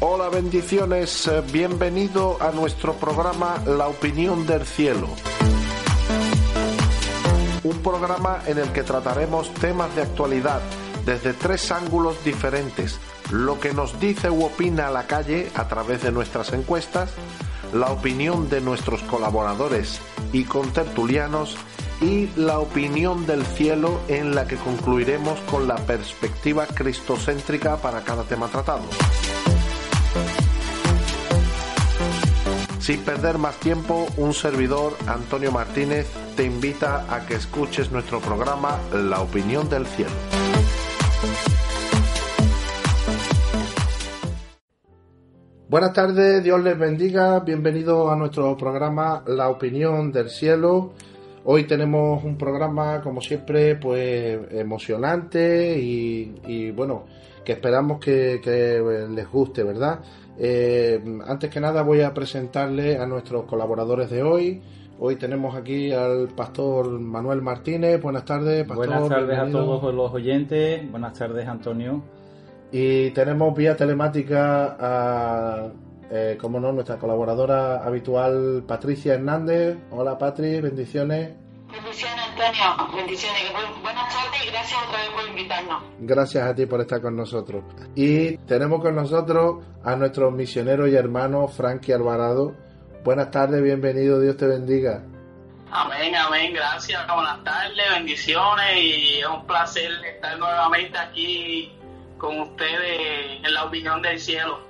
Hola, bendiciones. Eh, Bienvenido a nuestro programa La opinión del cielo. Un programa en el que trataremos temas de actualidad desde tres ángulos diferentes. Lo que nos dice u opina la calle a través de nuestras encuestas, la opinión de nuestros colaboradores y contertulianos y la opinión del cielo en la que concluiremos con la perspectiva cristocéntrica para cada tema tratado. Sin perder más tiempo, un servidor, Antonio Martínez, te invita a que escuches nuestro programa La opinión del cielo. Buenas tardes, Dios les bendiga, bienvenidos a nuestro programa La opinión del cielo. Hoy tenemos un programa, como siempre, pues emocionante y, y bueno, que esperamos que, que les guste, ¿verdad? Eh, antes que nada voy a presentarle a nuestros colaboradores de hoy. Hoy tenemos aquí al pastor Manuel Martínez. Buenas tardes, pastor. Buenas tardes a todos los oyentes. Buenas tardes, Antonio. Y tenemos vía telemática a, eh, como no, nuestra colaboradora habitual Patricia Hernández. Hola Patri, bendiciones. Bendiciones, Antonio. Bendiciones. Bu- Buenas tardes y gracias otra vez por invitarnos. Gracias a ti por estar con nosotros. Y tenemos con nosotros a nuestro misionero y hermano Frankie Alvarado. Buenas tardes, bienvenido, Dios te bendiga. Amén, amén, gracias, buenas tardes, bendiciones y es un placer estar nuevamente aquí con ustedes en la opinión del cielo.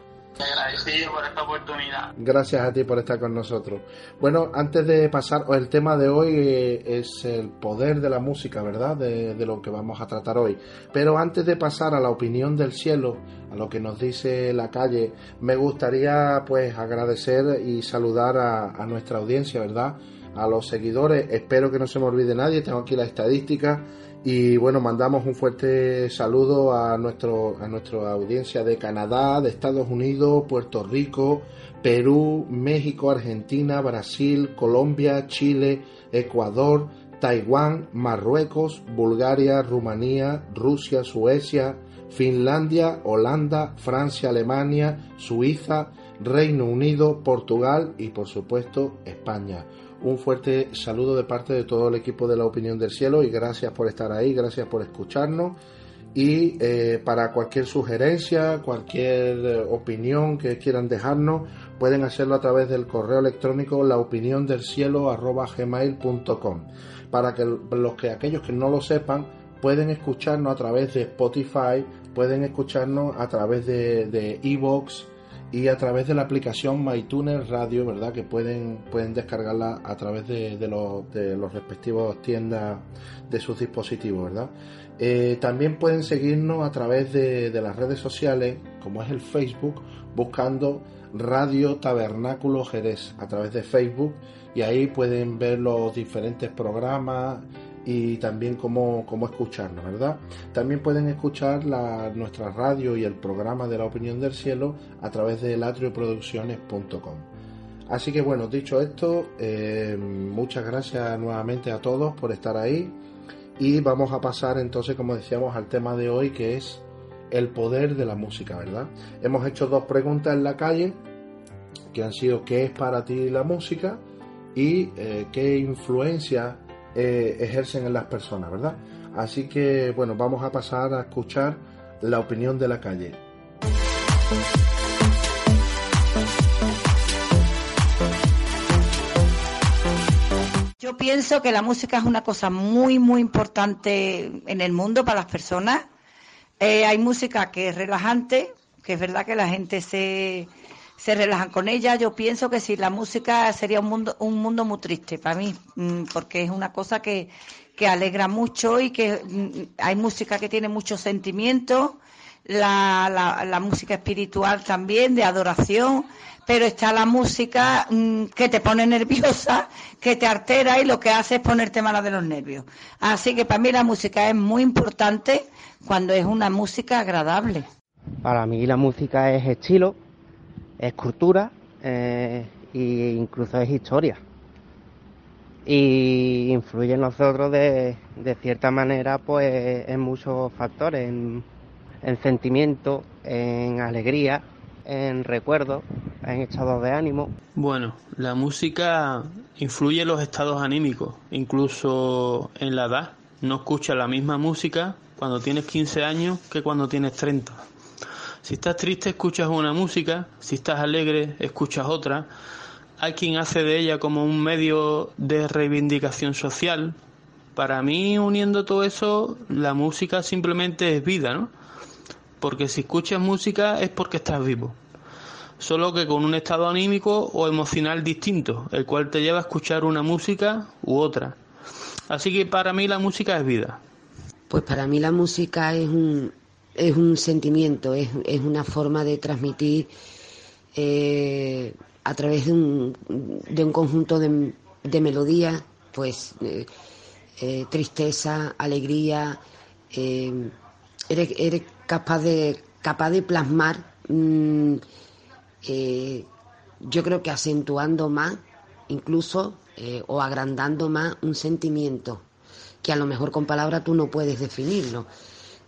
Por esta oportunidad. Gracias a ti por estar con nosotros. Bueno, antes de pasar, el tema de hoy eh, es el poder de la música, ¿verdad? De, de lo que vamos a tratar hoy. Pero antes de pasar a la opinión del cielo, a lo que nos dice la calle, me gustaría pues agradecer y saludar a, a nuestra audiencia, ¿verdad? A los seguidores, espero que no se me olvide nadie, tengo aquí la estadística y bueno, mandamos un fuerte saludo a, nuestro, a nuestra audiencia de Canadá, de Estados Unidos, Puerto Rico, Perú, México, Argentina, Brasil, Colombia, Chile, Ecuador, Taiwán, Marruecos, Bulgaria, Rumanía, Rusia, Suecia, Finlandia, Holanda, Francia, Alemania, Suiza, Reino Unido, Portugal y por supuesto España un fuerte saludo de parte de todo el equipo de la Opinión del Cielo y gracias por estar ahí, gracias por escucharnos. Y eh, para cualquier sugerencia, cualquier eh, opinión que quieran dejarnos, pueden hacerlo a través del correo electrónico laopiniondelcielo.gmail.com Para que los que aquellos que no lo sepan, pueden escucharnos a través de Spotify, pueden escucharnos a través de de Evox, y a través de la aplicación MyTuner Radio, ¿verdad? Que pueden, pueden descargarla a través de, los, de los respectivos tiendas de sus dispositivos, ¿verdad? Eh, también pueden seguirnos a través de, de las redes sociales, como es el Facebook, buscando Radio Tabernáculo Jerez a través de Facebook y ahí pueden ver los diferentes programas y también cómo, cómo escucharnos, ¿verdad? También pueden escuchar la, nuestra radio y el programa de la opinión del cielo a través de latrioproducciones.com. Así que bueno, dicho esto, eh, muchas gracias nuevamente a todos por estar ahí y vamos a pasar entonces, como decíamos, al tema de hoy que es el poder de la música, ¿verdad? Hemos hecho dos preguntas en la calle que han sido ¿qué es para ti la música? y eh, qué influencia eh, ejercen en las personas, ¿verdad? Así que, bueno, vamos a pasar a escuchar la opinión de la calle. Yo pienso que la música es una cosa muy, muy importante en el mundo para las personas. Eh, hay música que es relajante, que es verdad que la gente se, se relaja con ella. Yo pienso que si la música sería un mundo, un mundo muy triste para mí, mm, porque es una cosa que, que alegra mucho y que mm, hay música que tiene mucho sentimiento, la, la, la música espiritual también, de adoración, pero está la música mm, que te pone nerviosa, que te altera y lo que hace es ponerte mala de los nervios. Así que para mí la música es muy importante cuando es una música agradable. Para mí la música es estilo, es cultura eh, e incluso es historia. Y influye en nosotros de, cierta manera pues en muchos factores, en, en sentimiento, en alegría, en recuerdos, en estados de ánimo. Bueno, la música influye en los estados anímicos, incluso en la edad. No escuchas la misma música cuando tienes 15 años que cuando tienes 30. Si estás triste escuchas una música, si estás alegre escuchas otra. Hay quien hace de ella como un medio de reivindicación social. Para mí, uniendo todo eso, la música simplemente es vida, ¿no? porque si escuchas música es porque estás vivo, solo que con un estado anímico o emocional distinto, el cual te lleva a escuchar una música u otra. Así que para mí la música es vida. Pues para mí la música es un, es un sentimiento, es, es una forma de transmitir eh, a través de un, de un conjunto de, de melodías, pues eh, eh, tristeza, alegría, eres, capaz de, capaz de plasmar, mm, yo creo que acentuando más, incluso, o agrandando más un sentimiento, que a lo mejor con palabras tú no puedes definirlo.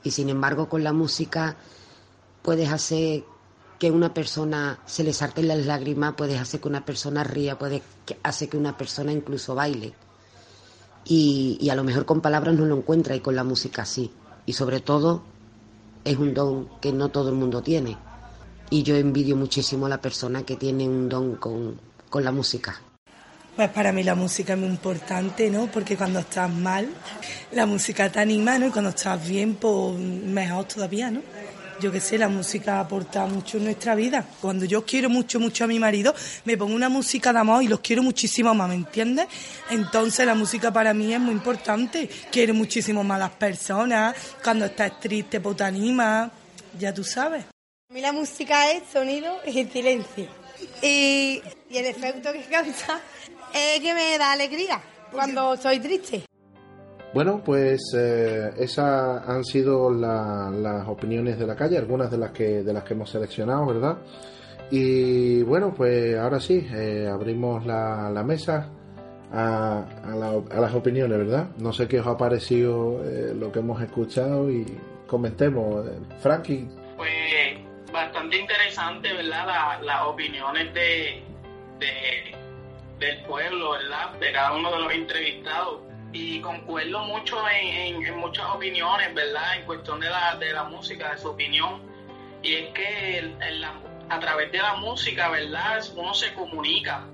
Y sin embargo, con la música puedes hacer que una persona se le salten las lágrimas, puedes hacer que una persona ría, puedes hacer que una persona incluso baile. Y, y a lo mejor con palabras no lo encuentra y con la música sí. Y sobre todo es un don que no todo el mundo tiene. Y yo envidio muchísimo a la persona que tiene un don con, con la música. Pues para mí la música es muy importante, ¿no? Porque cuando estás mal, la música te anima, ¿no? Y cuando estás bien, pues mejor todavía, ¿no? yo qué sé, la música aporta mucho en nuestra vida. Cuando yo quiero mucho, mucho a mi marido, me pongo una música de amor y los quiero muchísimo más, ¿me entiendes? Entonces la música para mí es muy importante. Quiero muchísimo más a las personas. Cuando estás triste, pues te anima. Ya tú sabes. A mí la música es sonido y silencio. Y, y el efecto que causa es que me da alegría cuando soy triste. Bueno, pues eh, esas han sido las opiniones de la calle, algunas de las que de las que hemos seleccionado, ¿verdad? Y bueno, pues ahora sí, eh, abrimos la, la mesa a, a, las opiniones, ¿verdad? No sé qué os ha parecido eh, lo que hemos escuchado y comentemos. Frankie. Pues bastante interesante, ¿verdad? Las opiniones de, de, del pueblo, ¿verdad? De cada uno de los entrevistados y concuerdo mucho en, en, muchas opiniones, ¿verdad? En cuestión de la, de la música, de su opinión. Y es que a través de la música, ¿verdad? Uno se comunica,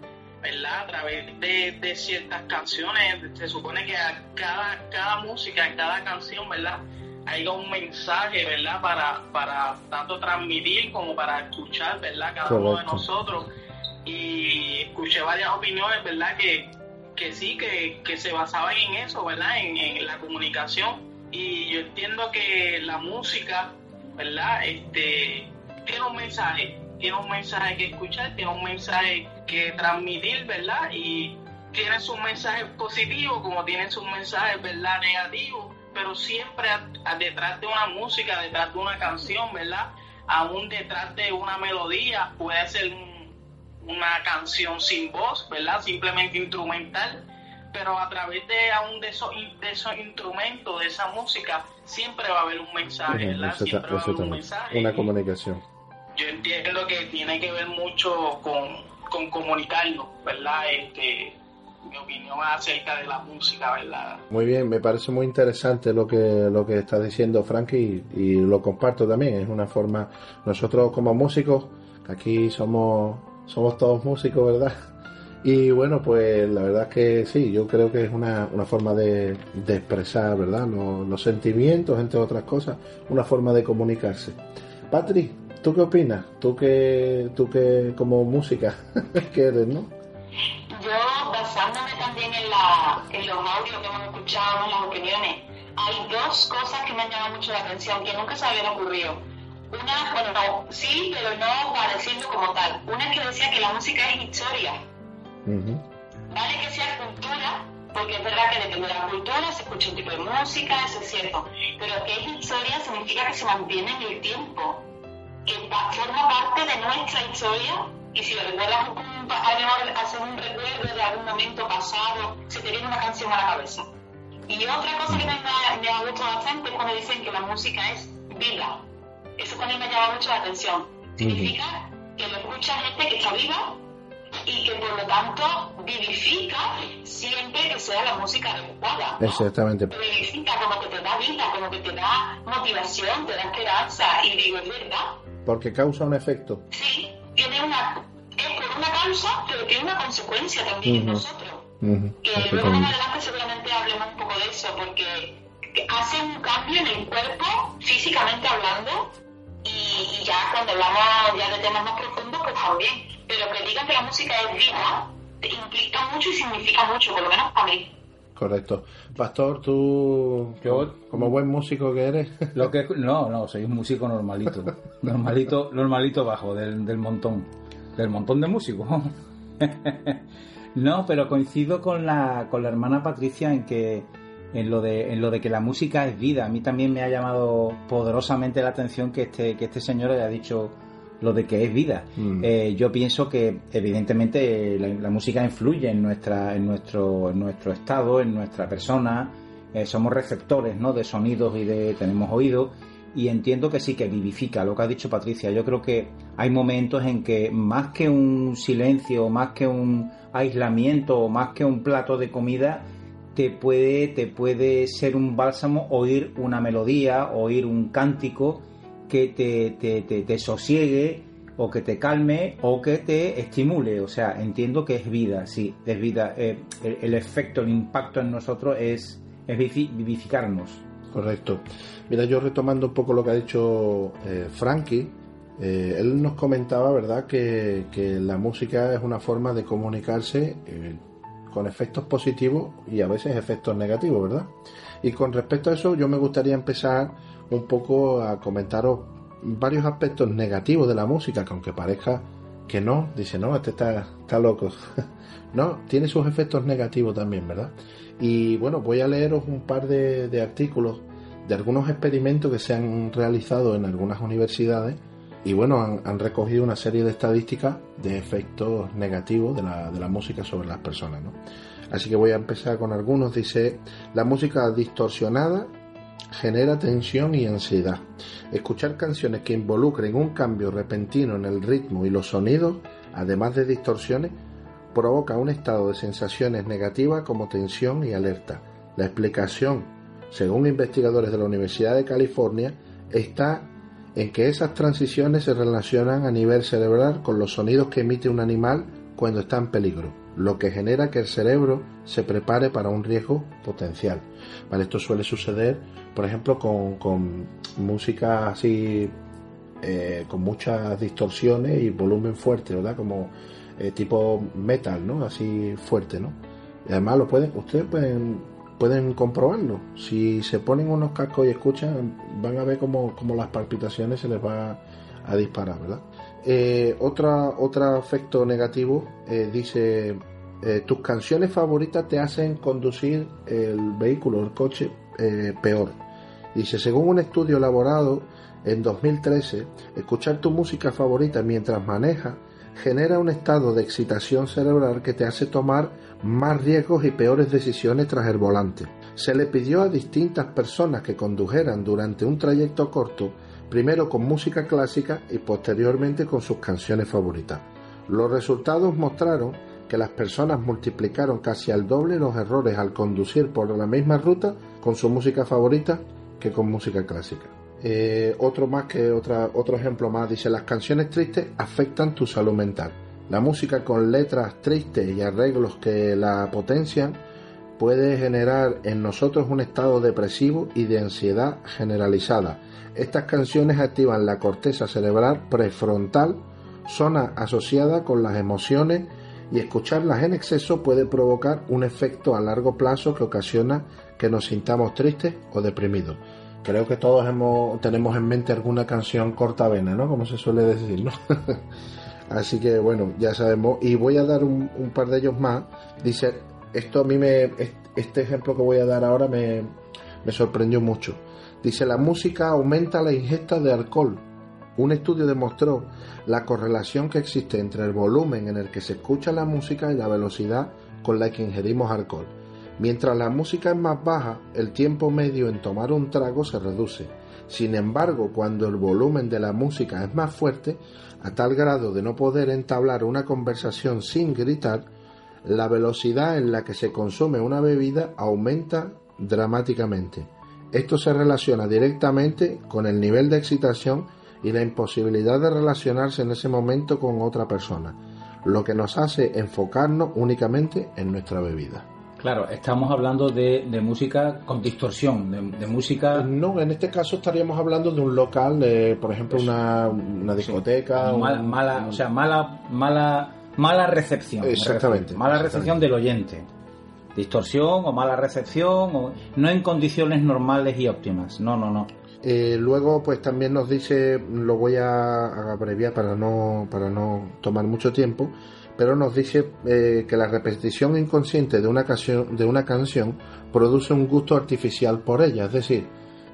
¿verdad? A través de, de ciertas canciones, se supone que a cada, cada música, en cada canción, ¿verdad? Hay un mensaje, ¿verdad? Para, para tanto transmitir como para escuchar, ¿verdad? Cada uno de nosotros. Y escuché varias opiniones, ¿verdad? Que, que sí, que, que se basaban en eso, ¿verdad? En, la comunicación. Y yo entiendo que la música, ¿verdad? Este, tiene un mensaje, tiene un mensaje que escuchar, tiene un mensaje que transmitir, ¿verdad? Y tiene sus mensajes positivos como tiene sus mensajes, ¿verdad? Negativos, pero siempre detrás de una música, detrás de una canción, ¿verdad? Aún detrás de una melodía puede ser un una canción sin voz, ¿verdad? Simplemente instrumental, pero a través de aún de esos, de esos instrumentos, de esa música, siempre va a haber un mensaje, ¿verdad? siempre va a haber un mensaje. Una comunicación. Yo entiendo que tiene que ver mucho con, con comunicarnos, ¿verdad? Este, mi opinión acerca de la música, ¿verdad? Muy bien, me parece muy interesante lo que lo que está diciendo Frankie y, y lo comparto también. Es una forma, nosotros como músicos, aquí somos somos todos músicos, ¿verdad? Y bueno, pues la verdad es que sí, yo creo que es una, una forma de, de expresar, ¿verdad? Los, los, sentimientos, entre otras cosas, una forma de comunicarse. Patri, ¿tú qué opinas? Tú que, tú que como música que eres, ¿no? Yo, basándome también en, la, en los audios que hemos escuchado, en las opiniones, hay dos cosas que me han llamado mucho la atención, que nunca se habían ocurrido una, bueno, sí, pero no pareciendo como tal. Una que decía que la música es historia. Vale que sea cultura, porque es verdad que depende de la cultura se escucha un tipo de música, eso es cierto. Pero que es historia significa que se mantiene en el tiempo, que forma parte de nuestra historia. Y si lo recuerdas, a hacer un recuerdo de algún momento pasado, se te viene una canción a la cabeza. Y otra cosa que me, me ha gustado bastante es cuando dicen que la música es vida Eso también me llama mucho la atención. Significa que lo escucha gente que está viva y que por lo tanto vivifica siempre que sea la música adecuada. Exactamente. Vivifica como que te da vida, como que te da motivación, te da esperanza. Y digo, es verdad. Porque causa un efecto. Sí, tiene una, es por una causa, pero tiene una consecuencia también en nosotros. Que luego más adelante seguramente hablemos un poco de eso, porque hace un cambio en el cuerpo, físicamente hablando, ya cuando hablamos ya de temas más profundos, pues también. Pero que digan que la música es vida, implica mucho y significa mucho, por lo menos para mí. Correcto. Pastor, tú, Yo, como buen músico que eres. Lo que no, no, soy un músico normalito, normalito, normalito bajo del, del montón, del montón de músicos. no, pero coincido con la, con la hermana Patricia en que en lo de en lo de que la música es vida. A mí también me ha llamado poderosamente la atención que este que este señor haya dicho lo de que es vida. Mm. Eh, yo pienso que evidentemente la, música influye en nuestra en nuestro en nuestro estado, en nuestra persona. Eh, somos receptores, ¿no? De sonidos y de tenemos oídos y entiendo que sí que vivifica lo que ha dicho Patricia. Yo creo que hay momentos en que más que un silencio, más que un aislamiento, más que un plato de comida, te puede, te puede ser un bálsamo oír una melodía, oír un cántico que te, te, te, sosiegue o que te calme o que te estimule. O sea, entiendo que es vida, sí, es vida. Eh, el, efecto, el impacto en nosotros es, es vivificarnos. Correcto. Mira, yo retomando un poco lo que ha dicho eh, Frankie, eh, él nos comentaba, ¿verdad?, que, que, la música es una forma de comunicarse con efectos positivos y a veces efectos negativos, ¿verdad? Y con respecto a eso, yo me gustaría empezar un poco a comentaros varios aspectos negativos de la música, que aunque parezca que no, dice, no, este está, está loco. no, tiene sus efectos negativos también, ¿verdad? Y bueno, voy a leeros un par de, de artículos de algunos experimentos que se han realizado en algunas universidades y bueno, han, recogido una serie de estadísticas de efectos negativos de la, de la música sobre las personas. ¿no? Así que voy a empezar con algunos. Dice, la música distorsionada genera tensión y ansiedad. Escuchar canciones que involucren un cambio repentino en el ritmo y los sonidos, además de distorsiones, provoca un estado de sensaciones negativas como tensión y alerta. La explicación, según investigadores de la Universidad de California, está en que esas transiciones se relacionan a nivel cerebral con los sonidos que emite un animal cuando está en peligro, lo que genera que el cerebro se prepare para un riesgo potencial. Vale, esto suele suceder, por ejemplo, con, música así, eh, con muchas distorsiones y volumen fuerte, ¿verdad? Como eh, tipo metal, ¿no? Así fuerte, ¿no? Y además lo pueden, ustedes pueden pueden comprobarlo. Si se ponen unos cascos y escuchan, van a ver cómo, las palpitaciones se les va a disparar, ¿verdad? Eh, otra, otro efecto negativo eh, dice, eh, tus canciones favoritas te hacen conducir el vehículo, el coche, peor. Dice, según un estudio elaborado en 2013, escuchar tu música favorita mientras manejas genera un estado de excitación cerebral que te hace tomar más riesgos y peores decisiones tras el volante. Se le pidió a distintas personas que condujeran durante un trayecto corto, primero con música clásica y posteriormente con sus canciones favoritas. Los resultados mostraron que las personas multiplicaron casi al doble los errores al conducir por la misma ruta con su música favorita que con música clásica. Eh, otro más que otra, otro ejemplo más dice las canciones tristes afectan tu salud mental. La música con letras tristes y arreglos que la potencian puede generar en nosotros un estado depresivo y de ansiedad generalizada. Estas canciones activan la corteza cerebral prefrontal, zona asociada con las emociones y escucharlas en exceso puede provocar un efecto a largo plazo que ocasiona que nos sintamos tristes o deprimidos. Creo que todos hemos, tenemos en mente alguna canción cortavena, ¿no? Como se suele decir, ¿no? Así que bueno, ya sabemos. Y voy a dar un, par de ellos más. Dice, esto a mí me, este ejemplo que voy a dar ahora me, me sorprendió mucho. Dice, la música aumenta la ingesta de alcohol. Un estudio demostró la correlación que existe entre el volumen en el que se escucha la música y la velocidad con la que ingerimos alcohol. Mientras la música es más baja, el tiempo medio en tomar un trago se reduce. Sin embargo, cuando el volumen de la música es más fuerte, a tal grado de no poder entablar una conversación sin gritar, la velocidad en la que se consume una bebida aumenta dramáticamente. Esto se relaciona directamente con el nivel de excitación y la imposibilidad de relacionarse en ese momento con otra persona, lo que nos hace enfocarnos únicamente en nuestra bebida. Claro, estamos hablando de, música con distorsión, de, música... No, en este caso estaríamos hablando de un local, de, por ejemplo, una, una discoteca... Mala, o sea, mala, mala, mala recepción. Exactamente. Mala recepción del oyente. Distorsión o mala recepción, o, no en condiciones normales y óptimas. No, no, no. Eh, luego, pues también nos dice, lo voy a abreviar para no, para no tomar mucho tiempo, pero nos dice eh, que la repetición inconsciente de una, canción, de una canción produce un gusto artificial por ella, es decir,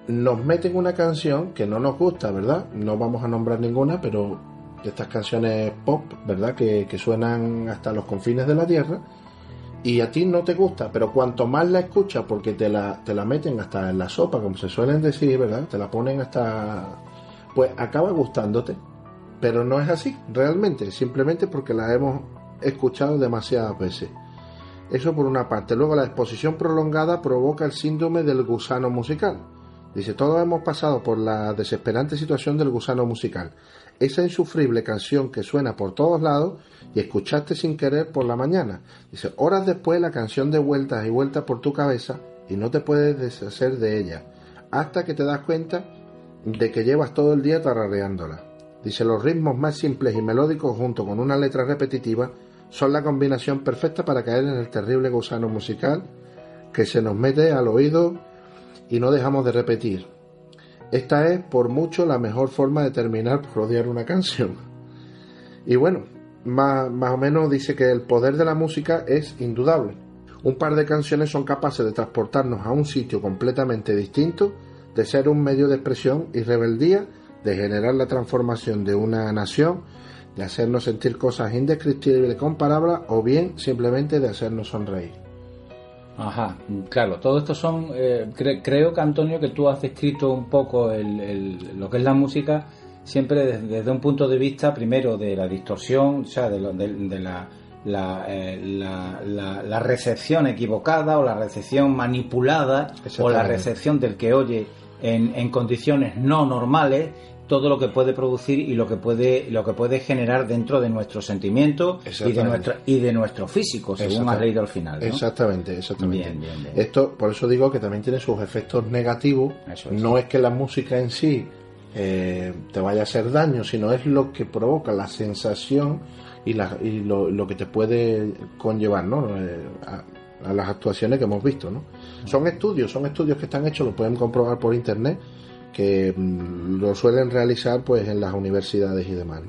nos meten una canción que no nos gusta, ¿verdad? No vamos a nombrar ninguna, pero estas canciones pop, ¿verdad? Que, que suenan hasta los confines de la Tierra, y a ti no te gusta, pero cuanto más la escuchas, porque te la, te la meten hasta en la sopa, como se suelen decir, ¿verdad? Te la ponen hasta... Pues acaba gustándote. Pero no es así, realmente, simplemente porque la hemos escuchado demasiadas veces. Eso por una parte. Luego la exposición prolongada provoca el síndrome del gusano musical. Dice, todos hemos pasado por la desesperante situación del gusano musical. Esa insufrible canción que suena por todos lados y escuchaste sin querer por la mañana. Dice, horas después la canción de vueltas y vueltas por tu cabeza y no te puedes deshacer de ella. Hasta que te das cuenta de que llevas todo el día tarareándola. Dice, los ritmos más simples y melódicos junto con una letra repetitiva son la combinación perfecta para caer en el terrible gusano musical que se nos mete al oído y no dejamos de repetir. Esta es por mucho la mejor forma de terminar por odiar una canción. Y bueno, más, más o menos dice que el poder de la música es indudable. Un par de canciones son capaces de transportarnos a un sitio completamente distinto, de ser un medio de expresión y rebeldía de generar la transformación de una nación, de hacernos sentir cosas indescriptibles con palabras o bien simplemente de hacernos sonreír. Ajá, claro, todo esto son, eh, creo que Antonio que tú has descrito un poco el, lo que es la música siempre desde, un punto de vista primero de la distorsión, o sea, de, de, la, eh, la, la, la, recepción equivocada o la recepción manipulada o la recepción del que oye en, en condiciones no normales todo lo que puede producir y lo que puede lo que puede generar dentro de nuestros sentimientos y de nuestro y de nuestro físico según has leído al final exactamente exactamente. Esto por eso digo que también tiene sus efectos negativos. No es que la música en sí eh, te vaya a hacer daño sino es lo que provoca la sensación y, la, y lo, que te puede conllevar ¿no? Eh, a, a, las actuaciones que hemos visto ¿no? Son estudios son estudios que están hechos lo pueden comprobar por internet que mm, lo suelen realizar pues en las universidades y demás.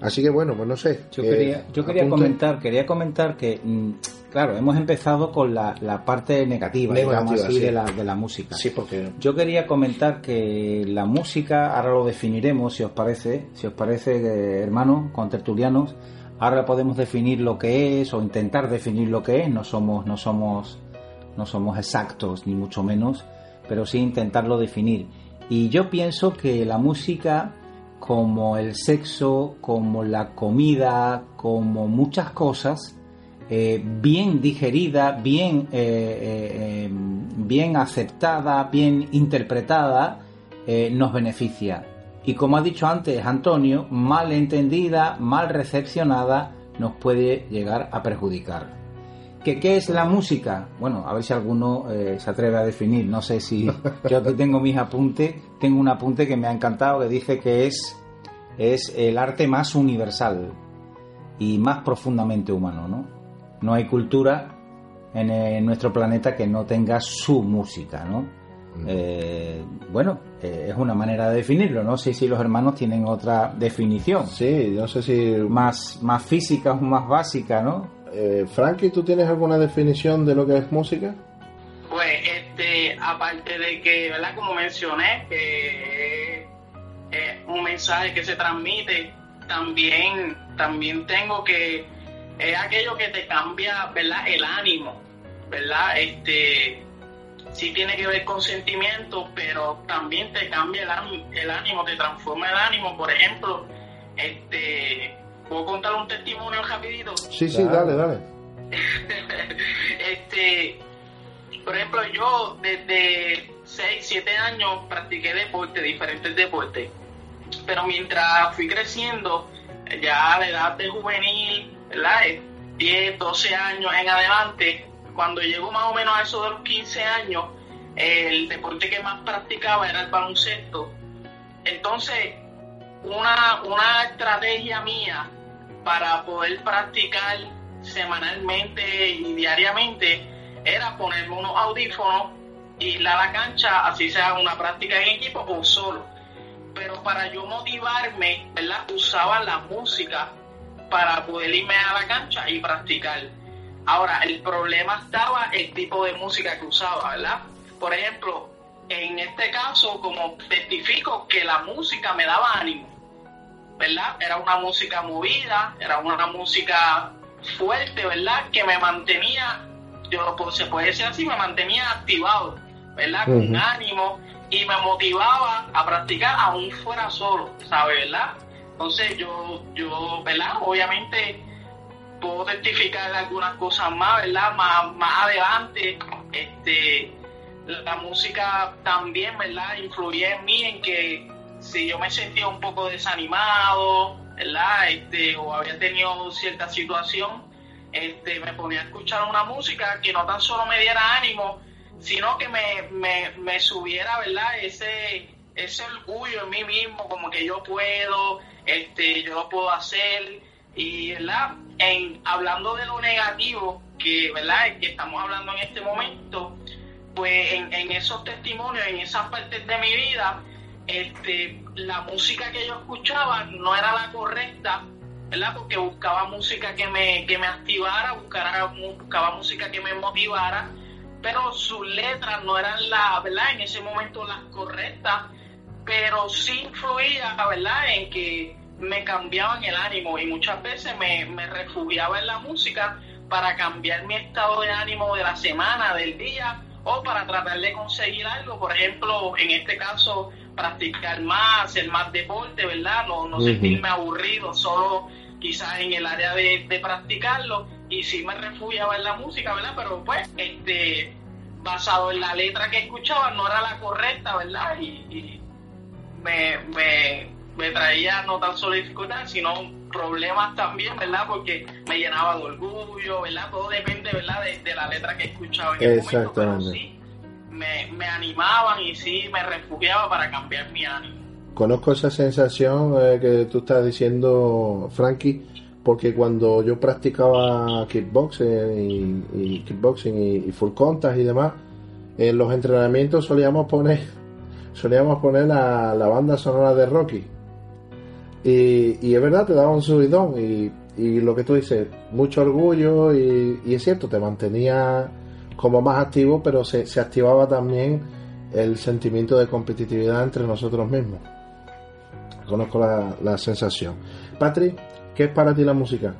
Así que bueno, pues no sé. Yo quería, yo quería comentar, quería comentar que, mm, claro, hemos empezado con la, parte negativa, digamos así, de, la, de la música. Sí, porque... Yo quería comentar que la música, ahora lo definiremos, si os parece, si os parece, eh, hermanos, con tertulianos, ahora podemos definir lo que es o intentar definir lo que es, no somos, no somos, no somos exactos, ni mucho menos, pero sí intentarlo definir. Y yo pienso que la música, como el sexo, como la comida, como muchas cosas, eh, bien digerida, bien, eh, eh, bien aceptada, bien interpretada, nos beneficia. Y como ha dicho antes Antonio, mal entendida, mal recepcionada, nos puede llegar a perjudicar. ¿Qué, ¿Qué es la música? Bueno, a ver si alguno eh, se atreve a definir. No sé si yo aquí tengo mis apuntes. Tengo un apunte que me ha encantado que dice que es, es el arte más universal y más profundamente humano. No, no hay cultura en, nuestro planeta que no tenga su música. ¿no? Mm. Eh, bueno, eh, es una manera de definirlo. No sé si los hermanos tienen otra definición. Sí, no sé si. Más, más física o más básica, ¿no? Eh, Frankie, ¿tú tienes alguna definición de lo que es música? Pues, este, aparte de que, ¿verdad? Como mencioné, que es un mensaje que se transmite, también, también tengo que es aquello que te cambia, ¿verdad? El ánimo, ¿verdad? Este, sí tiene que ver con sentimientos, pero también te cambia el, ánimo, te transforma el ánimo. Por ejemplo, este, ¿puedo contar un testimonio rapidito? Sí, sí, dale, dale. este, por ejemplo, yo desde 6, 7 años practiqué deporte, diferentes deportes. Pero mientras fui creciendo, ya a la edad de juvenil, ¿verdad? 10, 12 años en adelante, cuando llegó más o menos a eso de los 15 años, el deporte que más practicaba era el baloncesto. Entonces, una, una estrategia mía para poder practicar semanalmente y diariamente era ponerme unos audífonos y ir a la cancha, así sea una práctica en equipo o solo. Pero para yo motivarme, ¿verdad? Usaba la música para poder irme a la cancha y practicar. Ahora, el problema estaba el tipo de música que usaba, ¿verdad? Por ejemplo, en este caso, como testifico que la música me daba ánimo, ¿verdad? Era una música movida, era una música fuerte, ¿verdad? Que me mantenía, yo se puede decir así, me mantenía activado, ¿verdad? Con ánimo y me motivaba a practicar aún fuera solo, ¿sabes? ¿Verdad? Entonces yo, yo, ¿verdad? Obviamente puedo testificar algunas cosas más, ¿verdad? Más, más adelante, este, la música también, ¿verdad? Influye en mí en que si yo me sentía un poco desanimado, ¿verdad? Este, o había tenido cierta situación, este, me ponía a escuchar una música que no tan solo me diera ánimo, sino que me, me, me subiera, ¿verdad? Ese, ese orgullo en mí mismo, como que yo puedo, este, yo lo puedo hacer, y, ¿verdad? En, hablando de lo negativo, que, ¿verdad? Que estamos hablando en este momento, pues en, en esos testimonios, en esas partes de mi vida, este, la música que yo escuchaba no era la correcta, ¿verdad? Porque buscaba música que me, que me activara, buscaba, buscaba música que me motivara, pero sus letras no eran la, ¿verdad? En ese momento las correctas, pero sí influía, ¿verdad? En que me cambiaban el ánimo y muchas veces me, me refugiaba en la música para cambiar mi estado de ánimo de la semana, del día, o para tratar de conseguir algo, por ejemplo, en este caso, practicar más, hacer más deporte, ¿verdad? No, no sentirme aburrido solo quizás en el área de, de practicarlo y sí me refugiaba en la música, ¿verdad? Pero pues, este, basado en la letra que escuchaba, no era la correcta, ¿verdad? Y, me, me, me, traía no tan solo dificultades, sino problemas también, ¿verdad? Porque me llenaba de orgullo, ¿verdad? Todo depende, ¿verdad? De, la letra que escuchaba en ese momento, pero sí, me, animaban y sí me refugiaba para cambiar mi ánimo. Conozco esa sensación eh, que tú estás diciendo, Frankie, porque cuando yo practicaba kickboxing y, kickboxing y, full contact y demás, en los entrenamientos solíamos poner solíamos poner la, la banda sonora de Rocky. Y, y, es verdad, te daba un subidón y, y lo que tú dices, mucho orgullo y, y, es cierto, te mantenía como más activo, pero se, se activaba también el sentimiento de competitividad entre nosotros mismos. Conozco la, la sensación. Patrick, ¿Qué es para ti la música?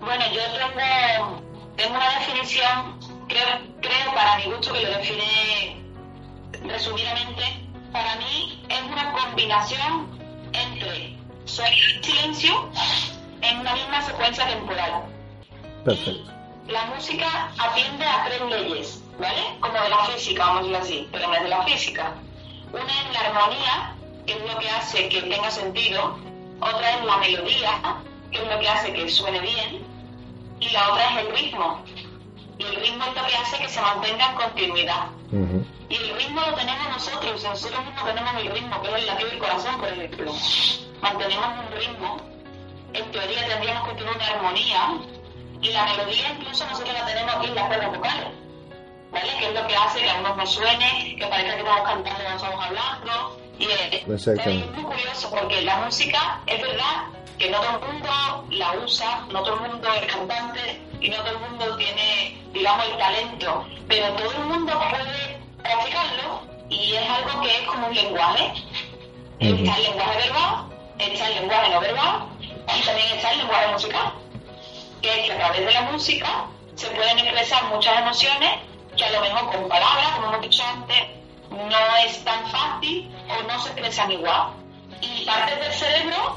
Bueno, yo tengo, tengo una definición, creo, creo para mi gusto que lo define resumidamente. Para mí es una combinación entre sonido y silencio en una misma secuencia temporal. Perfecto. La música atiende a tres leyes, ¿vale? Como de la física, vamos a decirlo así, pero no es de la física. Una es la armonía, que es lo que hace que tenga sentido. Otra es la melodía, que es lo que hace que suene bien, y la otra es el ritmo. Y el ritmo es lo que hace que se mantenga en continuidad. Y el ritmo lo tenemos nosotros, nosotros mismos tenemos el ritmo, que es el latido del corazón, por ejemplo. Mantenemos un ritmo, en teoría tendríamos que tener una armonía, y la melodía incluso nosotros la tenemos aquí en las cuerdas vocales. ¿Vale? Que es lo que hace que a unos nos suene, que parezca que estamos cantando y no estamos hablando. Y es, es muy curioso porque la música, es verdad, que no todo el mundo la usa, no todo el mundo es cantante y no todo el mundo tiene, digamos, el talento, pero todo el mundo puede practicarlo y es algo que es como un lenguaje. Está el lenguaje verbal, está el lenguaje no verbal y también está el lenguaje musical, que es que a través de la música se pueden expresar muchas emociones que a lo mejor con palabras, como hemos dicho antes, no es tan fácil o no se expresan igual. Y partes del cerebro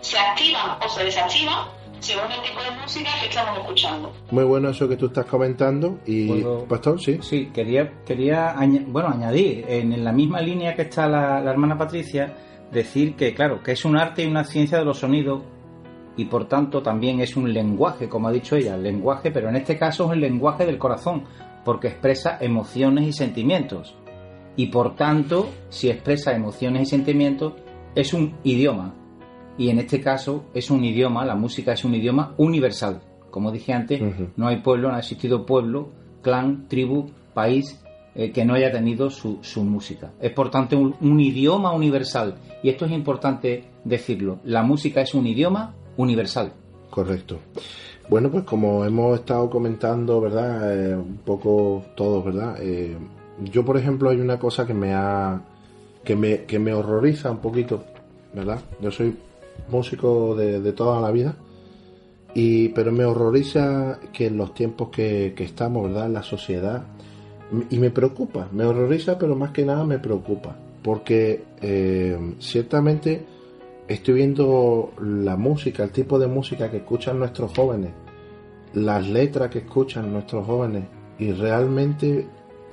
se activan o se desactivan según el tipo de música que estamos escuchando. Muy bueno eso que tú estás comentando. Y, ¿Puedo- Pastor, sí. Sí, quería, quería bueno, añadir, en, la misma línea que está la, la hermana Patricia, decir que, claro, que es un arte y una ciencia de los sonidos y por tanto también es un lenguaje, como ha dicho ella, lenguaje, pero en este caso es el lenguaje del corazón, porque expresa emociones y sentimientos. Y por tanto, si expresa emociones y sentimientos, es un idioma. Y en este caso es un idioma, la música es un idioma universal. Como dije antes, no hay pueblo, no ha existido pueblo, clan, tribu, país eh, que no haya tenido su, su música. Es por tanto un, un idioma universal. Y esto es importante decirlo. La música es un idioma universal. Correcto. Bueno, pues como hemos estado comentando, ¿verdad? Eh, un poco todos, ¿verdad? Eh, yo, por ejemplo, hay una cosa que me ha. que me, que me horroriza un poquito, ¿verdad? Yo soy músico de, toda la vida. Y, pero me horroriza que en los tiempos que, que estamos, ¿verdad? En la sociedad. Y me preocupa, me horroriza, pero más que nada me preocupa. Porque eh, ciertamente estoy viendo la música, el tipo de música que escuchan nuestros jóvenes, las letras que escuchan nuestros jóvenes, y realmente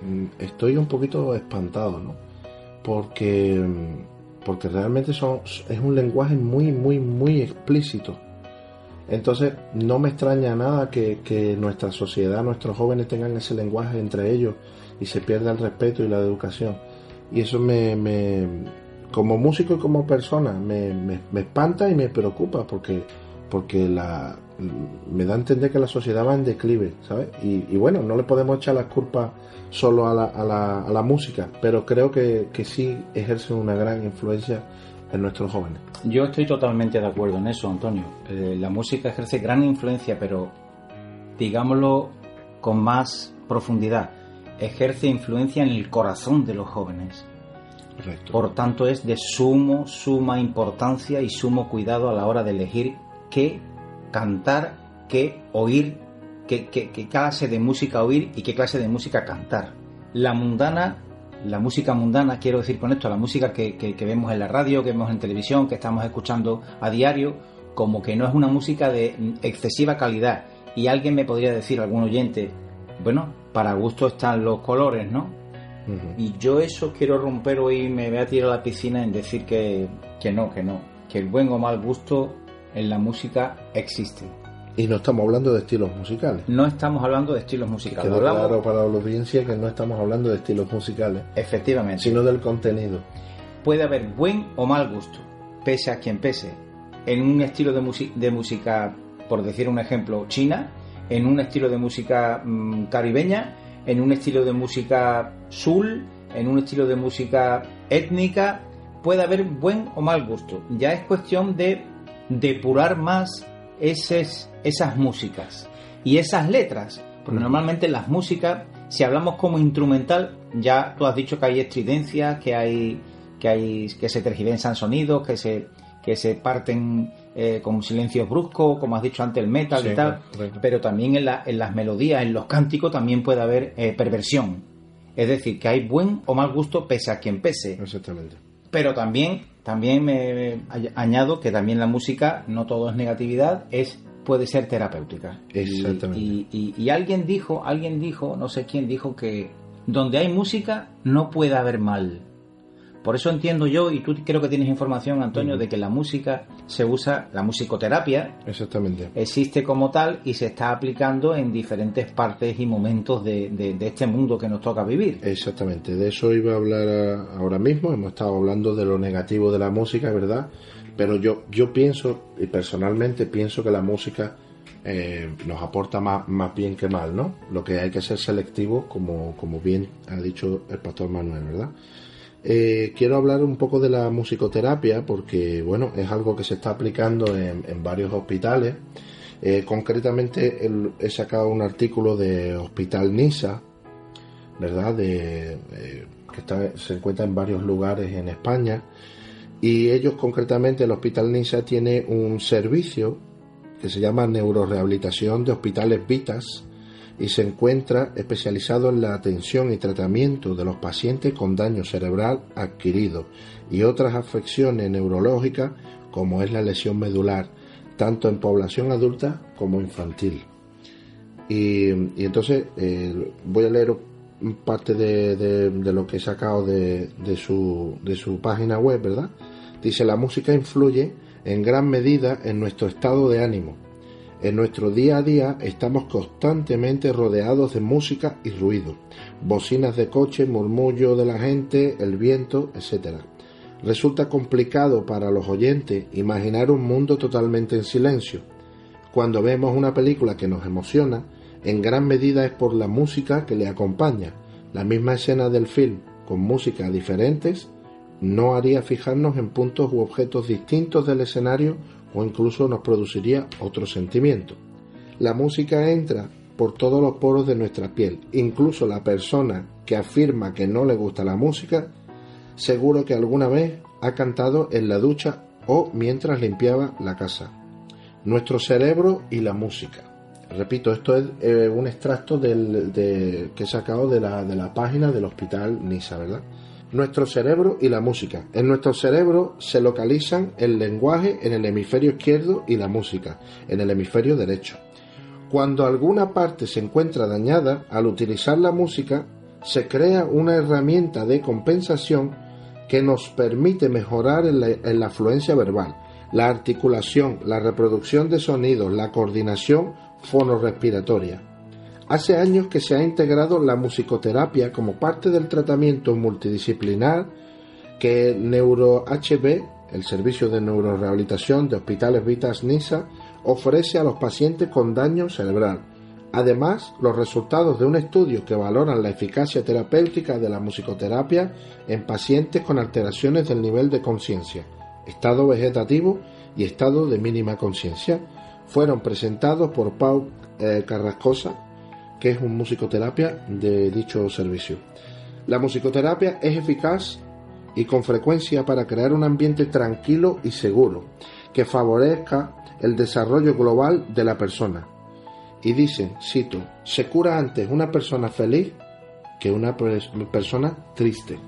mm, estoy un poquito espantado, ¿no? Porque, mm, porque realmente es un lenguaje muy, muy, muy explícito. Entonces, no me extraña nada que, que nuestra sociedad, nuestros jóvenes tengan ese lenguaje entre ellos y se pierda el respeto y la educación. Y eso me como músico y como persona, me, me, espanta y me preocupa porque, porque la, me da a entender que la sociedad va en declive, ¿sabes? Y, y bueno, no le podemos echar las culpas solo a la, a la, a la música, pero creo que, que sí ejerce una gran influencia en nuestros jóvenes. Yo estoy totalmente de acuerdo en eso, Antonio. Eh, la música ejerce gran influencia, pero digámoslo con más profundidad, ejerce influencia en el corazón de los jóvenes. Por tanto, es de sumo, suma importancia y sumo cuidado a la hora de elegir qué cantar, qué oír, qué, clase de música oír y qué clase de música cantar. La mundana, la música mundana, quiero decir con esto, la música que, que- que vemos en la radio, que vemos en televisión, que estamos escuchando a diario, como que no es una música de excesiva calidad. Y alguien me podría decir, algún oyente, bueno, para gusto están los colores, ¿no? Y yo eso quiero romper hoy, me voy a tirar a la piscina en decir que, que no, que no, que el buen o mal gusto en la música existe. Y no estamos hablando de estilos musicales. No estamos hablando de estilos musicales, hablamos claro para la audiencia que no estamos hablando de estilos musicales, efectivamente. sino del contenido. Puede haber buen o mal gusto, pese a quien pese, en un estilo de, de música, por decir un ejemplo, china, en un estilo de música mm, caribeña, en un estilo de música sul, en un estilo de música étnica, puede haber buen o mal gusto. Ya es cuestión de depurar más esas, esas músicas y esas letras, porque normalmente las músicas, si hablamos como instrumental, ya tú has dicho que hay estridencias, que hay que hay que se tergiversan sonidos, que se que se parten eh, con silencios bruscos, como has dicho antes el metal Sí, y tal, correcto. pero también en, la- en las melodías, en los cánticos también puede haber eh, perversión. Es decir, que hay buen o mal gusto pese a quien pese. Exactamente. Pero también, también me, me añ- añado que también la música, no todo es negatividad, es puede ser terapéutica. Y- Exactamente. Y, y- y alguien dijo, alguien dijo, no sé quién dijo que donde hay música no puede haber mal. Por eso entiendo yo, y tú creo que tienes información, Antonio, de que la música se usa, la musicoterapia Exactamente. existe como tal y se está aplicando en diferentes partes y momentos de, de- de este mundo que nos toca vivir. Exactamente, de eso iba a hablar a- ahora mismo. Hemos estado hablando de lo negativo de la música, ¿verdad? Pero yo, yo pienso, y personalmente pienso que la música eh, nos aporta más, más bien que mal, ¿no? Lo que hay que ser selectivo, como, como bien ha dicho el pastor Manuel, ¿verdad? Eh, quiero hablar un poco de la musicoterapia porque, bueno, es algo que se está aplicando en, varios hospitales. Eh, concretamente he sacado un artículo de Hospital Nisa, ¿verdad? De, eh, que está- se encuentra en varios lugares en España. Y ellos concretamente, el Hospital Nisa tiene un servicio que se llama Neurorehabilitación de Hospitales Vitas, y se encuentra especializado en la atención y tratamiento de los pacientes con daño cerebral adquirido y otras afecciones neurológicas como es la lesión medular, tanto en población adulta como infantil. Y, entonces eh, voy a leer parte de, lo que he sacado de, su, de su página web, ¿verdad? Dice, la música influye en gran medida en nuestro estado de ánimo. En nuestro día a día estamos constantemente rodeados de música y ruido, bocinas de coche, murmullo de la gente, el viento, etc. Resulta complicado para los oyentes imaginar un mundo totalmente en silencio. Cuando vemos una película que nos emociona, en gran medida es por la música que le acompaña. La misma escena del film, con músicas diferentes, no haría fijarnos en puntos u objetos distintos del escenario o incluso nos produciría otro sentimiento. La música entra por todos los poros de nuestra piel. Incluso la persona que afirma que no le gusta la música, seguro que alguna vez ha cantado en la ducha o mientras limpiaba la casa. Nuestro cerebro y la música. Repito, esto es eh, un extracto del, que he sacado de la, de la página del Hospital Nisa, ¿verdad? Nuestro cerebro y la música. En nuestro cerebro se localizan el lenguaje en el hemisferio izquierdo y la música en el hemisferio derecho. Cuando alguna parte se encuentra dañada, al utilizar la música, se crea una herramienta de compensación que nos permite mejorar en la, en la fluencia verbal, la articulación, la reproducción de sonidos, la coordinación fonorrespiratoria. Hace años que se ha integrado la musicoterapia como parte del tratamiento multidisciplinar que NeuroHB, el servicio de neurorehabilitación de Hospitales Vitas NISA, ofrece a los pacientes con daño cerebral. Además, los resultados de un estudio que valoran la eficacia terapéutica de la musicoterapia en pacientes con alteraciones del nivel de conciencia, estado vegetativo y estado de mínima conciencia fueron presentados por Pau eh, Carrascosa, que es un musicoterapia de dicho servicio. La musicoterapia es eficaz y con frecuencia para crear un ambiente tranquilo y seguro que favorezca el desarrollo global de la persona. Y dice, cito, se cura antes una persona feliz que una persona triste.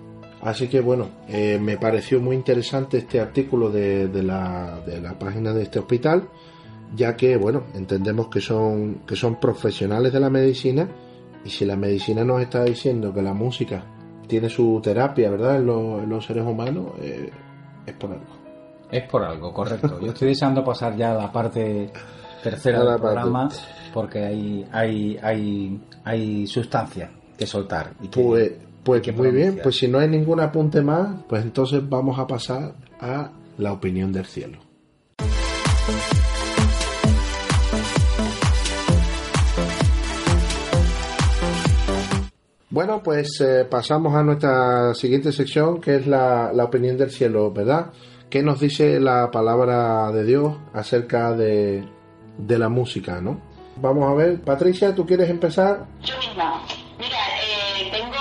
Así que bueno, eh, me pareció muy interesante este artículo de, la, de la página de este hospital ya que, bueno, entendemos que son, que son profesionales de la medicina y si la medicina nos está diciendo que la música tiene su terapia, ¿verdad?, en, los seres humanos, eh, es por algo. Es por algo, correcto. Yo estoy deseando pasar ya a la parte tercera del programa porque hay, hay, hay, hay sustancia que soltar. Y pues, pues muy bien, pues si no hay ningún apunte más, pues entonces vamos a pasar a la opinión del cielo. Bueno, pues eh, pasamos a nuestra siguiente sección, que es la, opinión del cielo, ¿verdad? ¿Qué nos dice la palabra de Dios acerca de, la música, no? Vamos a ver, Patricia, ¿tú quieres empezar? Yo misma. Mira, eh, tengo.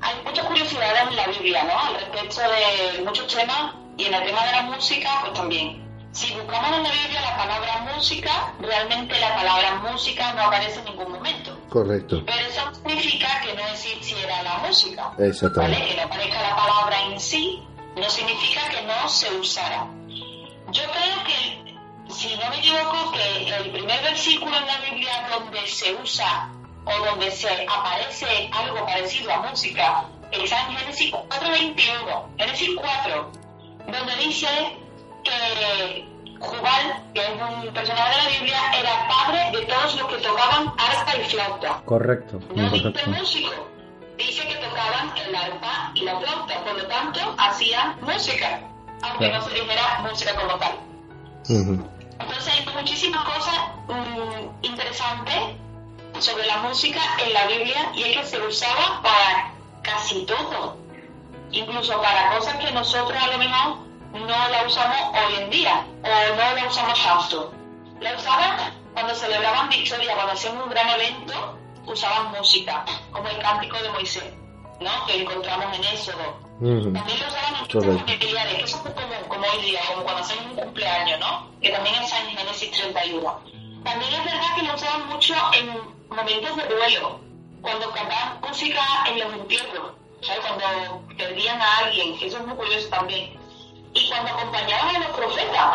Hay muchas curiosidades en la Biblia, ¿no? Al respecto de muchos temas y en el tema de la música, pues también. Si buscamos en la Biblia la palabra música, realmente la palabra música no aparece en ningún momento. Correcto. Pero eso significa que no existiera la música. Exactamente. ¿vale? Que no aparezca la palabra en sí, no significa que no se usara. Yo creo que, si no me equivoco, que el primer versículo en la Biblia donde se usa o donde se aparece algo parecido a música está en Génesis 4.21. Génesis 4, donde dice que Jubal, que es un personaje de la Biblia, era padre de todos los que tocaban arpa y flauta. Correcto. No dice músico, dice que tocaban el arpa y la flauta, por lo tanto hacían música, aunque no se dijera música como tal. Entonces hay muchísimas cosas mm, interesantes sobre la música en la Biblia y es que se usaba para casi todo, incluso para cosas que nosotros a lo mejor no la usamos hoy en día o no la usamos tanto. La usaban cuando celebraban victoria, cuando hacían un gran evento, usaban música, como el cántico de Moisés, ¿no? que encontramos en Éxodo. También lo usaban en fiestas familiares, que eso es como, como hoy día, como cuando hacen un cumpleaños, ¿no? que también está en Génesis 31. También es verdad que lo usaban mucho en momentos de duelo, cuando cantaban música en los entierros, ¿sabes? cuando perdían a alguien, eso es muy curioso también. Y cuando acompañaban a los profetas,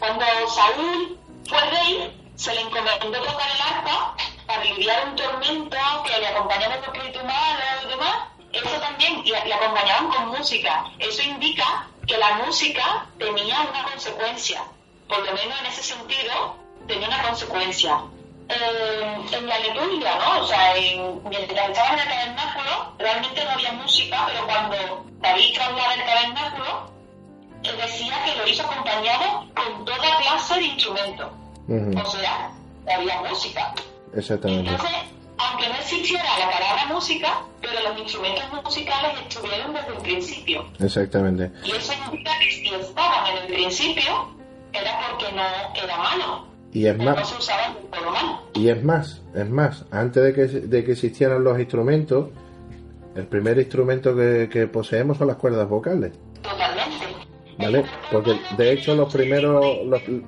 cuando Saúl fue rey, se le encomendó tocar el arpa para aliviar un tormento que le acompañaba el espíritu malo y demás. Eso también, y le acompañaban con música. Eso indica que la música tenía una consecuencia. Por lo menos en ese sentido, tenía una consecuencia. Eh, en la liturgia, ¿no? O sea, en, mientras estaba en el tabernáculo, realmente no había música, pero cuando David traslada el tabernáculo, él decía que lo hizo acompañado con toda clase de instrumentos. O sea, había música. Exactamente. Entonces, aunque no existiera la palabra música, pero los instrumentos musicales estuvieron desde el principio. Exactamente. Y eso significa que si estaban en el principio, era porque no era malo. Y es No más, se usaban por y es más, es más, antes de que, de que existieran los instrumentos, el primer instrumento que, que poseemos son las cuerdas vocales. ¿Vale? Porque de hecho los primeros,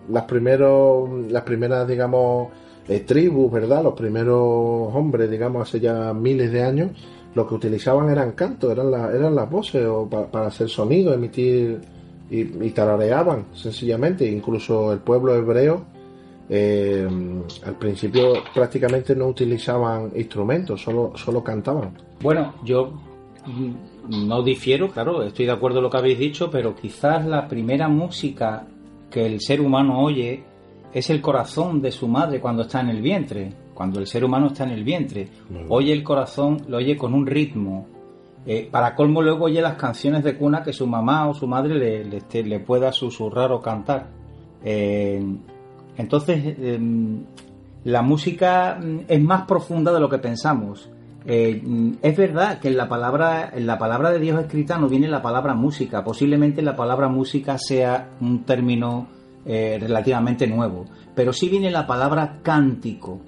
las primeros, las primeras, digamos, eh, tribus, ¿verdad? Los primeros hombres, digamos, hace ya miles de años, lo que utilizaban eran cantos, eran, la- eran las voces o pa- para hacer sonido, emitir y, y tarareaban, sencillamente. Incluso el pueblo hebreo, eh, al principio prácticamente no utilizaban instrumentos, solo, solo cantaban. Bueno, yo no difiero, claro, estoy de acuerdo en lo que habéis dicho, pero quizás la primera música que el ser humano oye es el corazón de su madre cuando está en el vientre, cuando el ser humano está en el vientre. Oye el corazón, lo oye con un ritmo. Eh, para colmo luego oye las canciones de cuna que su mamá o su madre le, le, este, le pueda susurrar o cantar. Eh, entonces, em, la música mm, es más profunda de lo que pensamos. Eh, es verdad que en la palabra en la palabra de Dios escrita no viene la palabra música. Posiblemente la palabra música sea un término eh, relativamente nuevo, pero sí viene la palabra cántico.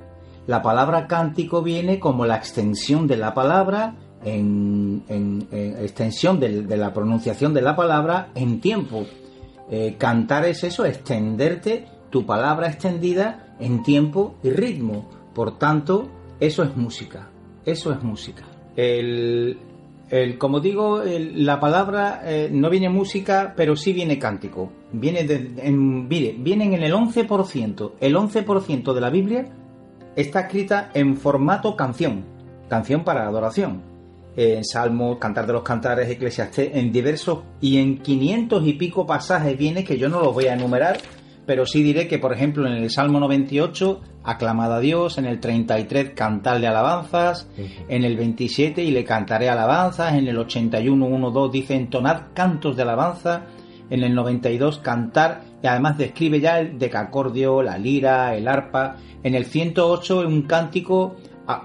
La palabra cántico viene como la extensión de la palabra en, en- en extensión de, la pronunciación de la palabra en tiempo. Eh, cantar es eso, extenderte tu palabra extendida en tiempo y ritmo. Por tanto, eso es música. Eso es música. El, el- como digo, la palabra eh, no viene música, pero sí viene cántico. Viene, de- en, mire, vienen en el 11%. El 11% de la Biblia está escrita en formato canción. Canción para adoración. En Salmos, Cantar de los Cantares, Eclesiastés, en diversos y en 500 y pico pasajes viene que yo no los voy a enumerar, pero sí diré que, por ejemplo, en el Salmo 98, aclamad a Dios, en el 33, cantadle alabanzas, en el 27, y le cantaré alabanzas, en el 81, 1, 2, dice entonad cantos de alabanza, en el 92, cantar, y además describe ya el decacordio, la lira, el arpa, en el 108, un cántico,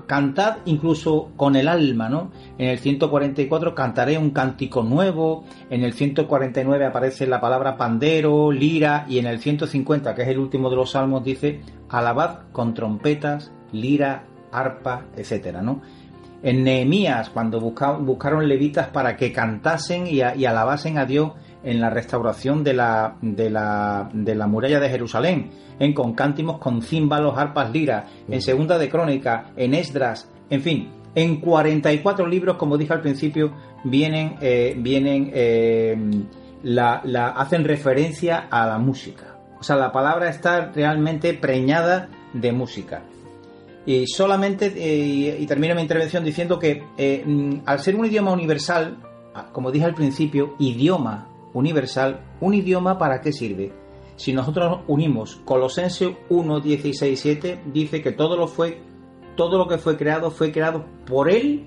cantad incluso con el alma, ¿no? En el 144 cantaré un cántico nuevo, en el 149 aparece la palabra pandero, lira, y en el 150, que es el último de los salmos, dice alabad con trompetas, lira, arpa, etcétera, ¿no? En Nehemías, cuando busca- buscaron levitas para que cantasen y, alabasen a Dios en la restauración de la muralla de Jerusalén, en con cántimos con címbalos, arpas, liras, en Segunda de Crónica, en Esdras, en fin, en 44 libros, como dije al principio, vienen, eh, vienen, eh, la, la- hacen referencia a la música. O sea, la palabra está realmente preñada de música. Y solamente, eh, y termino mi intervención diciendo que mm, al ser un idioma universal, como dije al principio, idioma universal, ¿un idioma para qué sirve? Si nosotros unimos Colosenses 1, 16, 7, dice que todo lo, fue, todo lo que fue creado fue creado por Él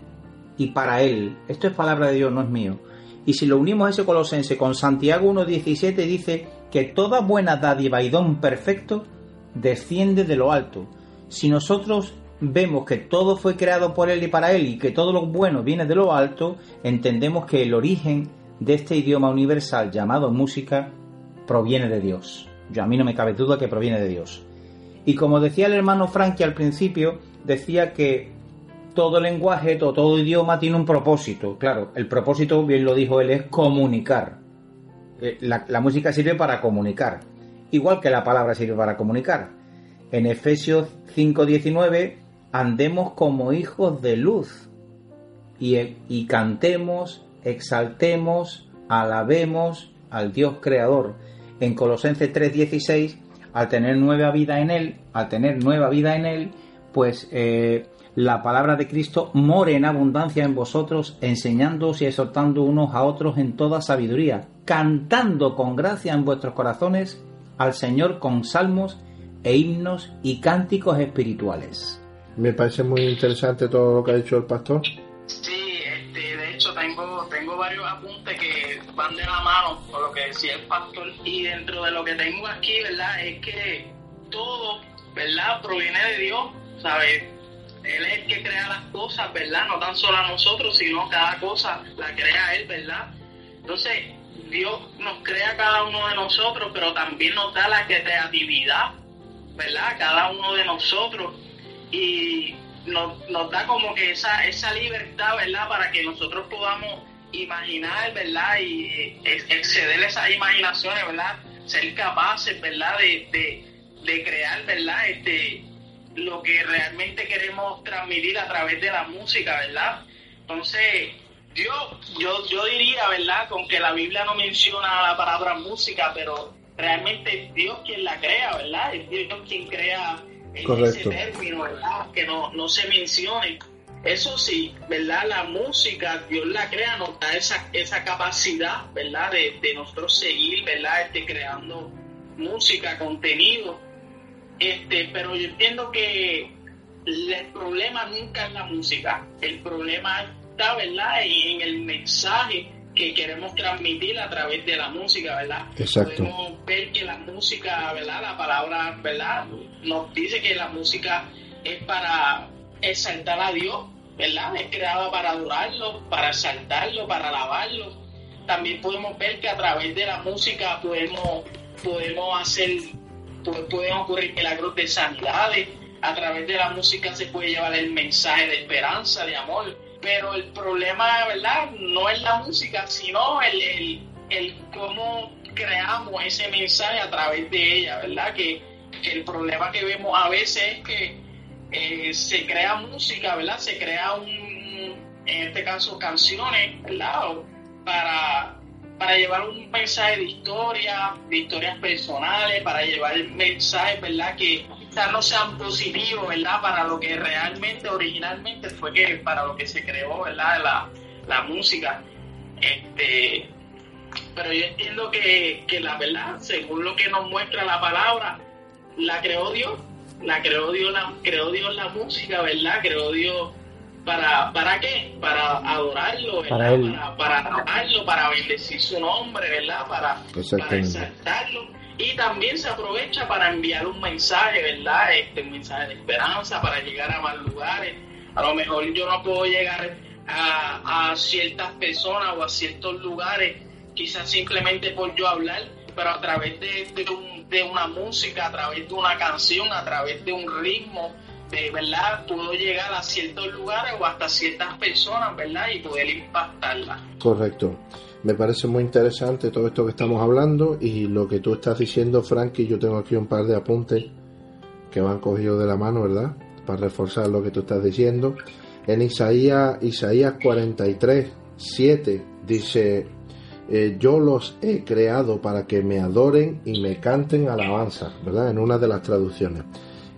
y para Él. Esto es palabra de Dios, no es mío. Y si lo unimos a ese Colosense con Santiago 1.17 dice que toda buena dádiva y don perfecto desciende de lo alto. Si nosotros vemos que todo fue creado por Él y para Él y que todo lo bueno viene de lo alto, entendemos que el origen de este idioma universal llamado música proviene de Dios. Yo a mí no me cabe duda que proviene de Dios. Y como decía el hermano Frankie al principio, decía que todo lenguaje, todo, idioma tiene un propósito. Claro, el propósito, bien lo dijo él, es comunicar. Eh, La, música sirve para comunicar, igual que la palabra sirve para comunicar. en Efesios 5:19, andemos como hijos de luz y cantemos, exaltemos, alabemos al Dios creador. En Colosenses 3:16, al tener nueva vida en Él, al tener nueva vida en Él, pues eh, la palabra de Cristo more en abundancia en vosotros, enseñándoos y exhortando unos a otros en toda sabiduría, cantando con gracia en vuestros corazones al Señor con salmos e himnos y cánticos espirituales. Me parece muy interesante todo lo que ha dicho el pastor. Sí, este, de hecho tengo, tengo varios apuntes van de la mano con lo que decía el pastor y dentro de lo que tengo aquí, ¿verdad? Es que todo, ¿verdad? Proviene de Dios, ¿sabes? Él es el que crea las cosas, ¿verdad? No tan solo a nosotros, sino cada cosa la crea Él, ¿verdad? Entonces, Dios nos crea cada uno de nosotros, pero también nos da la creatividad, ¿verdad? Cada uno de nosotros. Y nos, nos da como que esa, esa libertad, ¿verdad? Para que nosotros podamos imaginar, ¿verdad? Y exceder esas imaginaciones, ¿verdad? Ser capaces, ¿verdad? De, de, de crear, ¿verdad? Este, lo que realmente queremos transmitir a través de la música, ¿verdad? Entonces, yo, yo, yo diría, ¿verdad? Con que la Biblia no menciona la palabra música, pero realmente es Dios quien la crea, ¿verdad? Es Dios quien crea ese término, ¿verdad? Que no, no se mencione. Eso sí, ¿verdad? La música, Dios la crea, nos da esa, esa capacidad, ¿verdad? De, de nosotros seguir, ¿verdad? Este, creando música, contenido. Este, pero yo entiendo que el problema nunca es la música. El problema está, ¿verdad? En el mensaje que queremos transmitir a través de la música, ¿verdad? Exacto. Podemos ver que la música, ¿verdad? La palabra, ¿verdad? Nos dice que la música es para exaltar a Dios, ¿verdad? Es creada para adorarlo, para exaltarlo, para alabarlo. También podemos ver que a través de la música podemos, podemos hacer, pueden ocurrir milagros de sanidades. A través de la música se puede llevar el mensaje de esperanza, de amor pero el problema, ¿verdad? No es la música, sino el, el, el cómo creamos ese mensaje a través de ella, ¿verdad? Que, el problema que vemos a veces es que eh, se crea música, ¿verdad? Se crea un, en este caso canciones, ¿verdad? Para, para llevar un mensaje de historia, de historias personales, para llevar el mensaje, ¿verdad? Que quizás no sean positivos, ¿verdad? Para lo que realmente, originalmente fue que para lo que se creó, ¿verdad? La, la música. Este, pero yo entiendo que, que la verdad, según lo que nos muestra la palabra, la creó Dios, la creó Dios, la creó Dios la música, ¿verdad? Creó Dios para, ¿para qué? Para adorarlo, ¿verdad? Para, para, adorarlo, para bendecir su nombre, ¿verdad? Para, para exaltarlo y también se aprovecha para enviar un mensaje, ¿verdad? Este, un mensaje de esperanza para llegar a más lugares. A lo mejor yo no puedo llegar a, a ciertas personas o a ciertos lugares, quizás simplemente por yo hablar, pero a través de, de, un, de una música, a través de una canción, a través de un ritmo, de verdad puedo llegar a ciertos lugares o hasta ciertas personas, ¿verdad? Y poder impactarlas. Correcto. Me parece muy interesante todo esto que estamos hablando y lo que tú estás diciendo, Frankie. Yo tengo aquí un par de apuntes que me han cogido de la mano, ¿verdad? Para reforzar lo que tú estás diciendo. En Isaías, Isaías 43, 7 dice, eh, yo los he creado para que me adoren y me canten alabanza, ¿verdad? En una de las traducciones.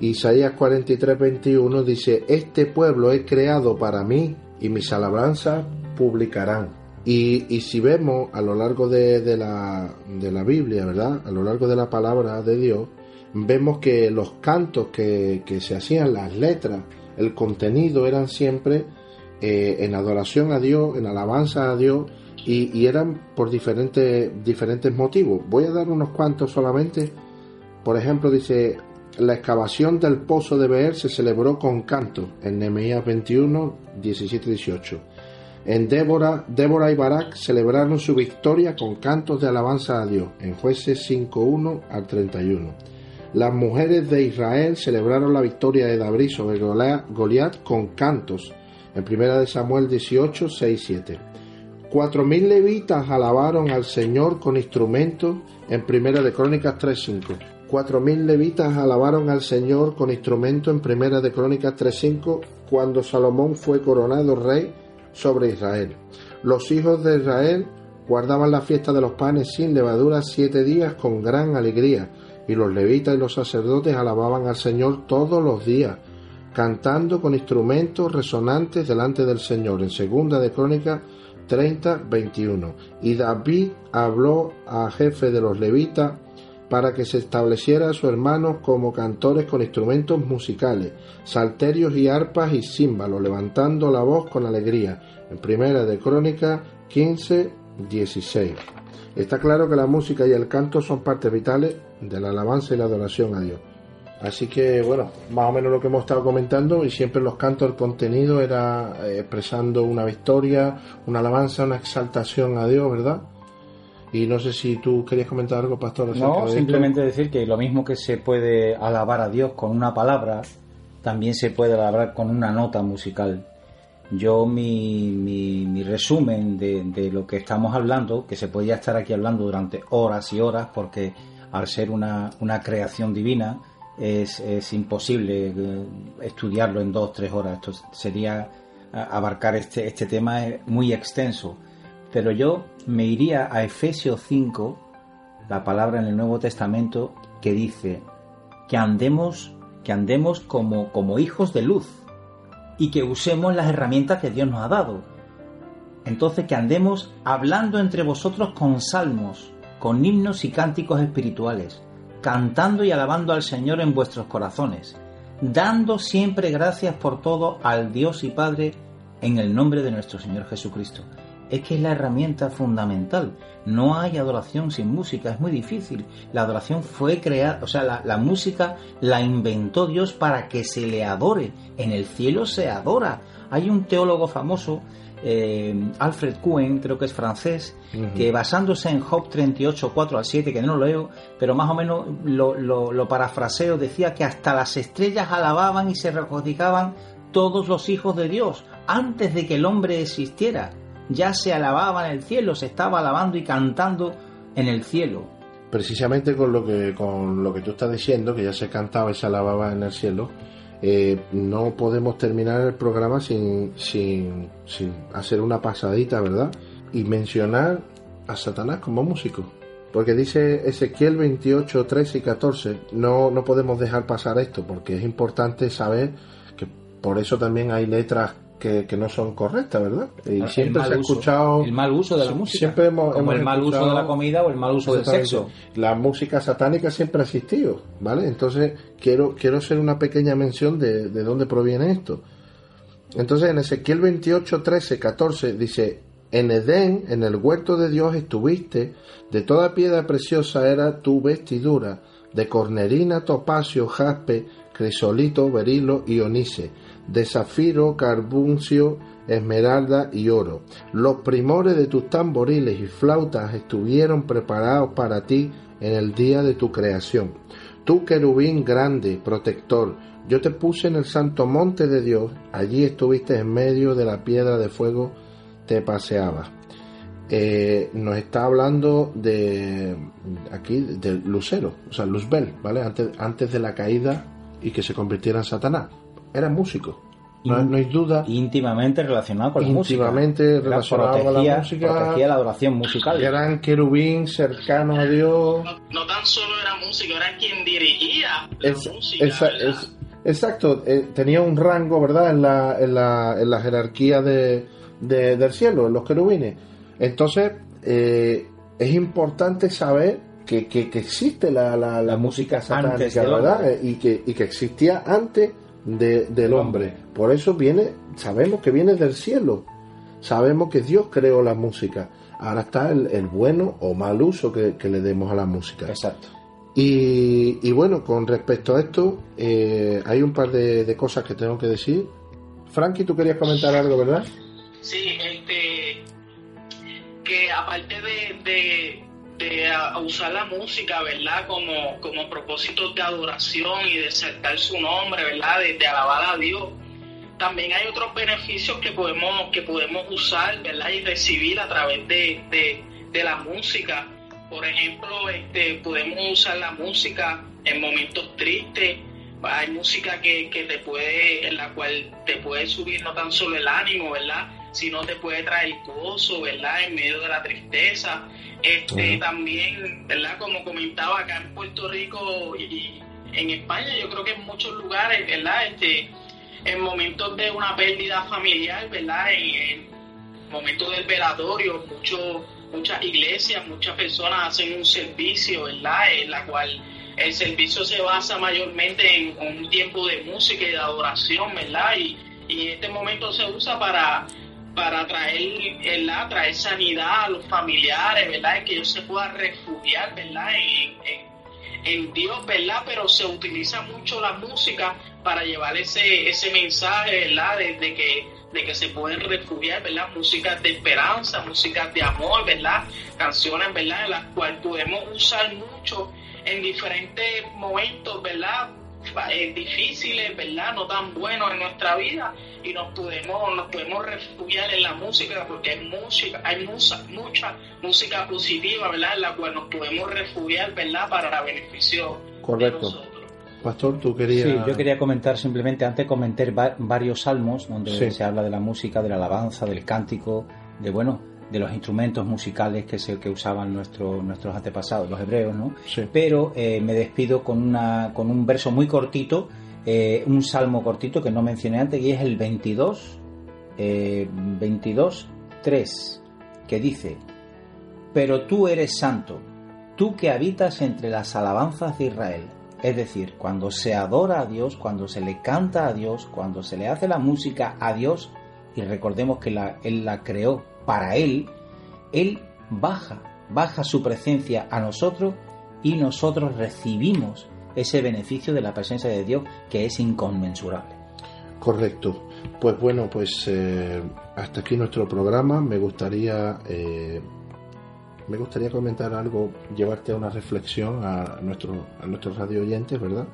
Isaías 43, 21 dice, este pueblo he creado para mí y mis alabanzas publicarán. Y, si vemos a lo largo de, la, de la Biblia, ¿verdad? A lo largo de la palabra de Dios, vemos que los cantos que, se hacían, las letras, el contenido eran siempre eh, en adoración a Dios, en alabanza a Dios, y, eran por diferentes, diferentes motivos. Voy a dar unos cuantos solamente. Por ejemplo, dice, la excavación del pozo de Beer se celebró con canto en Nehemías 21, 17-18. En Débora, Débora y Barak celebraron su victoria con cantos de alabanza a Dios, en jueces 5.1 al 31. Las mujeres de Israel celebraron la victoria de David sobre Goliat con cantos, en 1 Samuel 18, 6, 7. Cuatro mil levitas alabaron al Señor con instrumentos en 1 de Crónicas 3, 5. cuatro mil levitas alabaron al Señor con instrumento en Primera de Crónicas 3.5 cuando Salomón fue coronado rey sobre Israel. Los hijos de Israel guardaban la fiesta de los panes sin levadura siete días con gran alegría, y los levitas y los sacerdotes alababan al Señor todos los días, cantando con instrumentos resonantes delante del Señor. En segunda de Crónicas 30, 21. Y David habló a jefe de los levitas para que se estableciera a sus hermanos como cantores con instrumentos musicales, salterios y arpas y címbalos, levantando la voz con alegría. En primera de Crónicas 15, 16. Está claro que la música y el canto son partes vitales de la alabanza y la adoración a Dios. Así que, bueno, más o menos lo que hemos estado comentando, y siempre los cantos el contenido era eh, expresando una victoria, una alabanza, una exaltación a Dios, ¿verdad? Y no sé si tú querías comentar algo, pastor. No, simplemente decir que lo mismo que se puede alabar a Dios con una palabra, también se puede alabar con una nota musical. Yo mi, mi, resumen de, de, lo que estamos hablando, que se podía estar aquí hablando durante horas y horas, porque al ser una, una creación divina es, imposible eh, estudiarlo en dos o tres horas. Esto sería abarcar este, este tema muy extenso. Pero yo me iría a Efesios 5, la palabra en el Nuevo Testamento, que dice que andemos, que andemos como hijos de luz y que usemos las herramientas que Dios nos ha dado. Entonces que andemos hablando entre vosotros con salmos, con himnos y cánticos espirituales, cantando y alabando al Señor en vuestros corazones, dando siempre gracias por todo al Dios y Padre en el nombre de nuestro Señor Jesucristo es que es la herramienta fundamental. No hay adoración sin música, es muy difícil. La adoración fue creada, o sea, la, música la inventó Dios para que se le adore. En el cielo se adora. Hay un teólogo famoso, eh, Alfred Cohen, creo que es francés, que basándose en Job 38, 4 al 7, que no lo leo, pero más o menos lo, lo parafraseo, decía que hasta las estrellas alababan y se regocijaban todos los hijos de Dios antes de que el hombre existiera ya se alababa en el cielo, se estaba alabando y cantando en el cielo. Precisamente con lo que, con lo que tú estás diciendo, que ya se cantaba y se alababa en el cielo, eh, no podemos terminar el programa sin, sin, sin hacer una pasadita, ¿verdad? Y mencionar a Satanás como músico. Porque dice Ezequiel 28, 13 y 14, no, no podemos dejar pasar esto, porque es importante saber que por eso también hay letras que, no son correctas, ¿verdad? Y siempre se ha escuchado... El mal uso de la música. Siempre hemos, como el mal uso de la comida o el mal uso del sexo. La música satánica siempre ha existido, ¿vale? Entonces quiero, quiero hacer una pequeña mención de, de dónde proviene esto. Entonces en Ezequiel 28, 13, 14 dice, en Edén, en el huerto de Dios estuviste, de toda piedra preciosa era tu vestidura, de cornerina, topacio, jaspe, crisolito, berilo y onice de zafiro, carbuncio, esmeralda y oro. Los primores de tus tamboriles y flautas estuvieron preparados para ti en el día de tu creación. Tú, querubín grande, protector, yo te puse en el santo monte de Dios, allí estuviste en medio de la piedra de fuego, te paseabas. Eh, nos está hablando de aquí del lucero, o sea, Luzbel, ¿vale? Antes de la caída y que se convirtiera en Satanás era músico. No, hay duda. Íntimamente relacionado con la música. Íntimamente relacionado con la música. Protegía la adoración musical. Eran querubín cercano a Dios. No, tan solo era músico, era quien dirigía la música. exacto, eh, tenía un rango, ¿verdad?, en la, en la, en la jerarquía de, del cielo, en los querubines. Entonces, eh, es importante saber que, que, existe la, la, música satánica, ¿verdad? Y que, y que existía antes del hombre. Por eso viene, sabemos que viene del cielo. Sabemos que Dios creó la música. Ahora está el, bueno o mal uso que, le demos a la música. Exacto. Y, bueno, con respecto a esto, eh, hay un par de, cosas que tengo que decir. Frankie, tú querías comentar algo, ¿verdad? Sí, este, que aparte de de usar la música, ¿verdad? Como, como propósito de adoración y de exaltar su nombre, ¿verdad? De, alabar a Dios. También hay otros beneficios que podemos, que podemos usar, ¿verdad? Y recibir a través de, la música, por ejemplo, este, podemos usar la música en momentos tristes. Hay música que, que te puede, en la cual te puede subir no tan solo el ánimo, ¿verdad? Sino te puede traer gozo, ¿verdad? En medio de la tristeza. Este, También, ¿verdad? Como comentaba acá en Puerto Rico y en España, yo creo que en muchos lugares, ¿verdad? Este, en momentos de una pérdida familiar, ¿verdad? En, en momentos del velatorio, muchos muchas iglesias, muchas personas hacen un servicio, ¿verdad? En la cual el servicio se basa mayormente en un tiempo de música y de adoración, ¿verdad? Y, y este momento se usa para, para traer, ¿verdad? traer sanidad a los familiares, ¿verdad? Que ellos se puedan refugiar, ¿verdad? En, Dios, ¿verdad? Pero se utiliza mucho la música para llevar ese, ese mensaje, ¿verdad? De, de que de que se pueden refugiar, ¿verdad? Músicas de esperanza, músicas de amor, ¿verdad? Canciones, ¿verdad? En las cuales podemos usar mucho en diferentes momentos, ¿verdad? Eh, difíciles, ¿verdad? No tan buenos en nuestra vida y nos podemos, nos podemos refugiar en la música porque hay música, hay mucha, mucha música positiva, ¿verdad? En la cual nos podemos refugiar, ¿verdad? Para beneficio Correcto. de nosotros. Pastor, tú querías... Sí, yo quería comentar simplemente, antes comenté va- varios salmos donde Sí. se habla de la música, de la alabanza, del cántico, de bueno, de los instrumentos musicales que se que usaban nuestros nuestros antepasados, los hebreos, ¿no? Sí. Pero eh, me despido con una con un verso muy cortito, eh, un salmo cortito que no mencioné antes y es el 22 eh, 22 3 que dice: Pero tú eres santo, tú que habitas entre las alabanzas de Israel. Es decir, cuando se adora a Dios, cuando se le canta a Dios, cuando se le hace la música a Dios, y recordemos que la- Él la creó para Él, Él baja, baja su presencia a nosotros y nosotros recibimos ese beneficio de la presencia de Dios que es inconmensurable. Correcto. Pues bueno, pues eh, hasta aquí nuestro programa. Me gustaría eh, me gustaría comentar algo, llevarte a una reflexión a nuestro a nuestros radio oyentes, ¿verdad?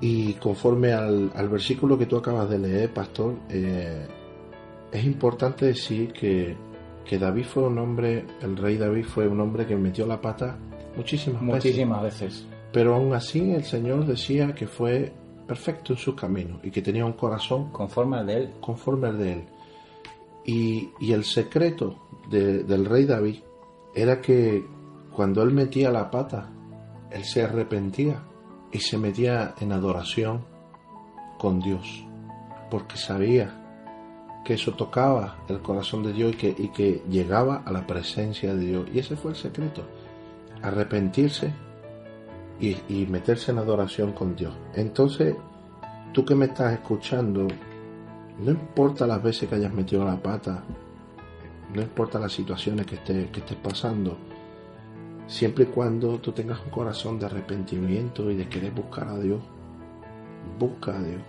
Y conforme al, al versículo que tú acabas de leer, pastor, eh, es importante decir que, que David fue un hombre, el rey David fue un hombre que metió la pata muchísimas veces. Muchísimas veces. Pero aún así el Señor decía que fue perfecto en sus caminos y que tenía un corazón Conforme al de Él. conforme al de él. Y, y el secreto de- del rey David era que cuando él metía la pata, él se arrepentía y se metía en adoración con Dios, porque sabía que eso tocaba el corazón de Dios y que, y que llegaba a la presencia de Dios. Y ese fue el secreto, arrepentirse y, y meterse en adoración con Dios. Entonces, tú que me estás escuchando, no importa las veces que hayas metido la pata, no importa las situaciones que, esté- que estés pasando, siempre y cuando tú tengas un corazón de arrepentimiento y de querer buscar a Dios, busca a Dios,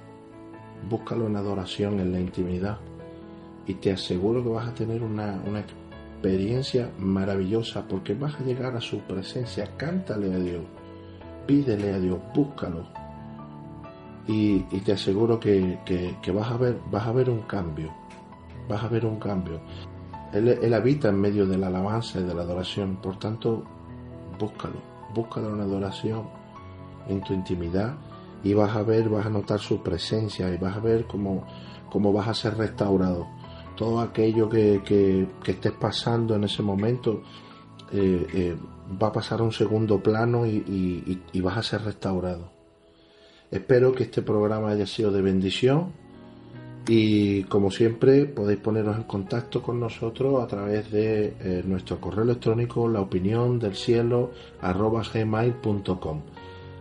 búscalo en adoración, en la intimidad, y te aseguro que vas a tener una, una experiencia maravillosa porque vas a llegar a su presencia, cántale a Dios, pídele a Dios, búscalo. Y, y te aseguro que, que- vas a ver vas a ver un cambio vas a ver un cambio. Él, él habita en medio de la alabanza y de la adoración por tanto búscalo búscalo en adoración en tu intimidad y vas a ver vas a notar su presencia y vas a ver cómo, cómo vas a ser restaurado todo aquello que, que- estés pasando en ese momento eh, eh, va a pasar a un segundo plano y- y- vas a ser restaurado. Espero que este programa haya sido de bendición y como siempre podéis poneros en contacto con nosotros a través de eh, nuestro correo electrónico la opinión del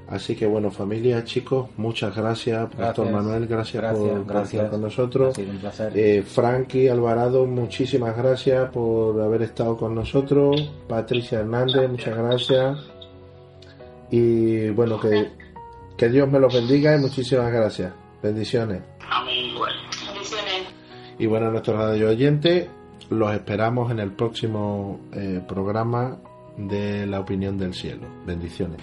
así que bueno familia chicos muchas gracias, Pastor Gracias. Manuel gracias, Gracias, por, gracias. estar con nosotros Ha sido un placer. eh, Frankie Alvarado muchísimas gracias por haber estado con nosotros Patricia Hernández muchas gracias y bueno que que Dios me los bendiga y muchísimas gracias. Bendiciones. Amén. Bendiciones. Y bueno, nuestros radio oyentes, los esperamos en el próximo eh, programa de La Opinión del Cielo. Bendiciones.